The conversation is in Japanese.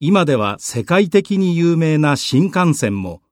今では世界的に有名な新幹線も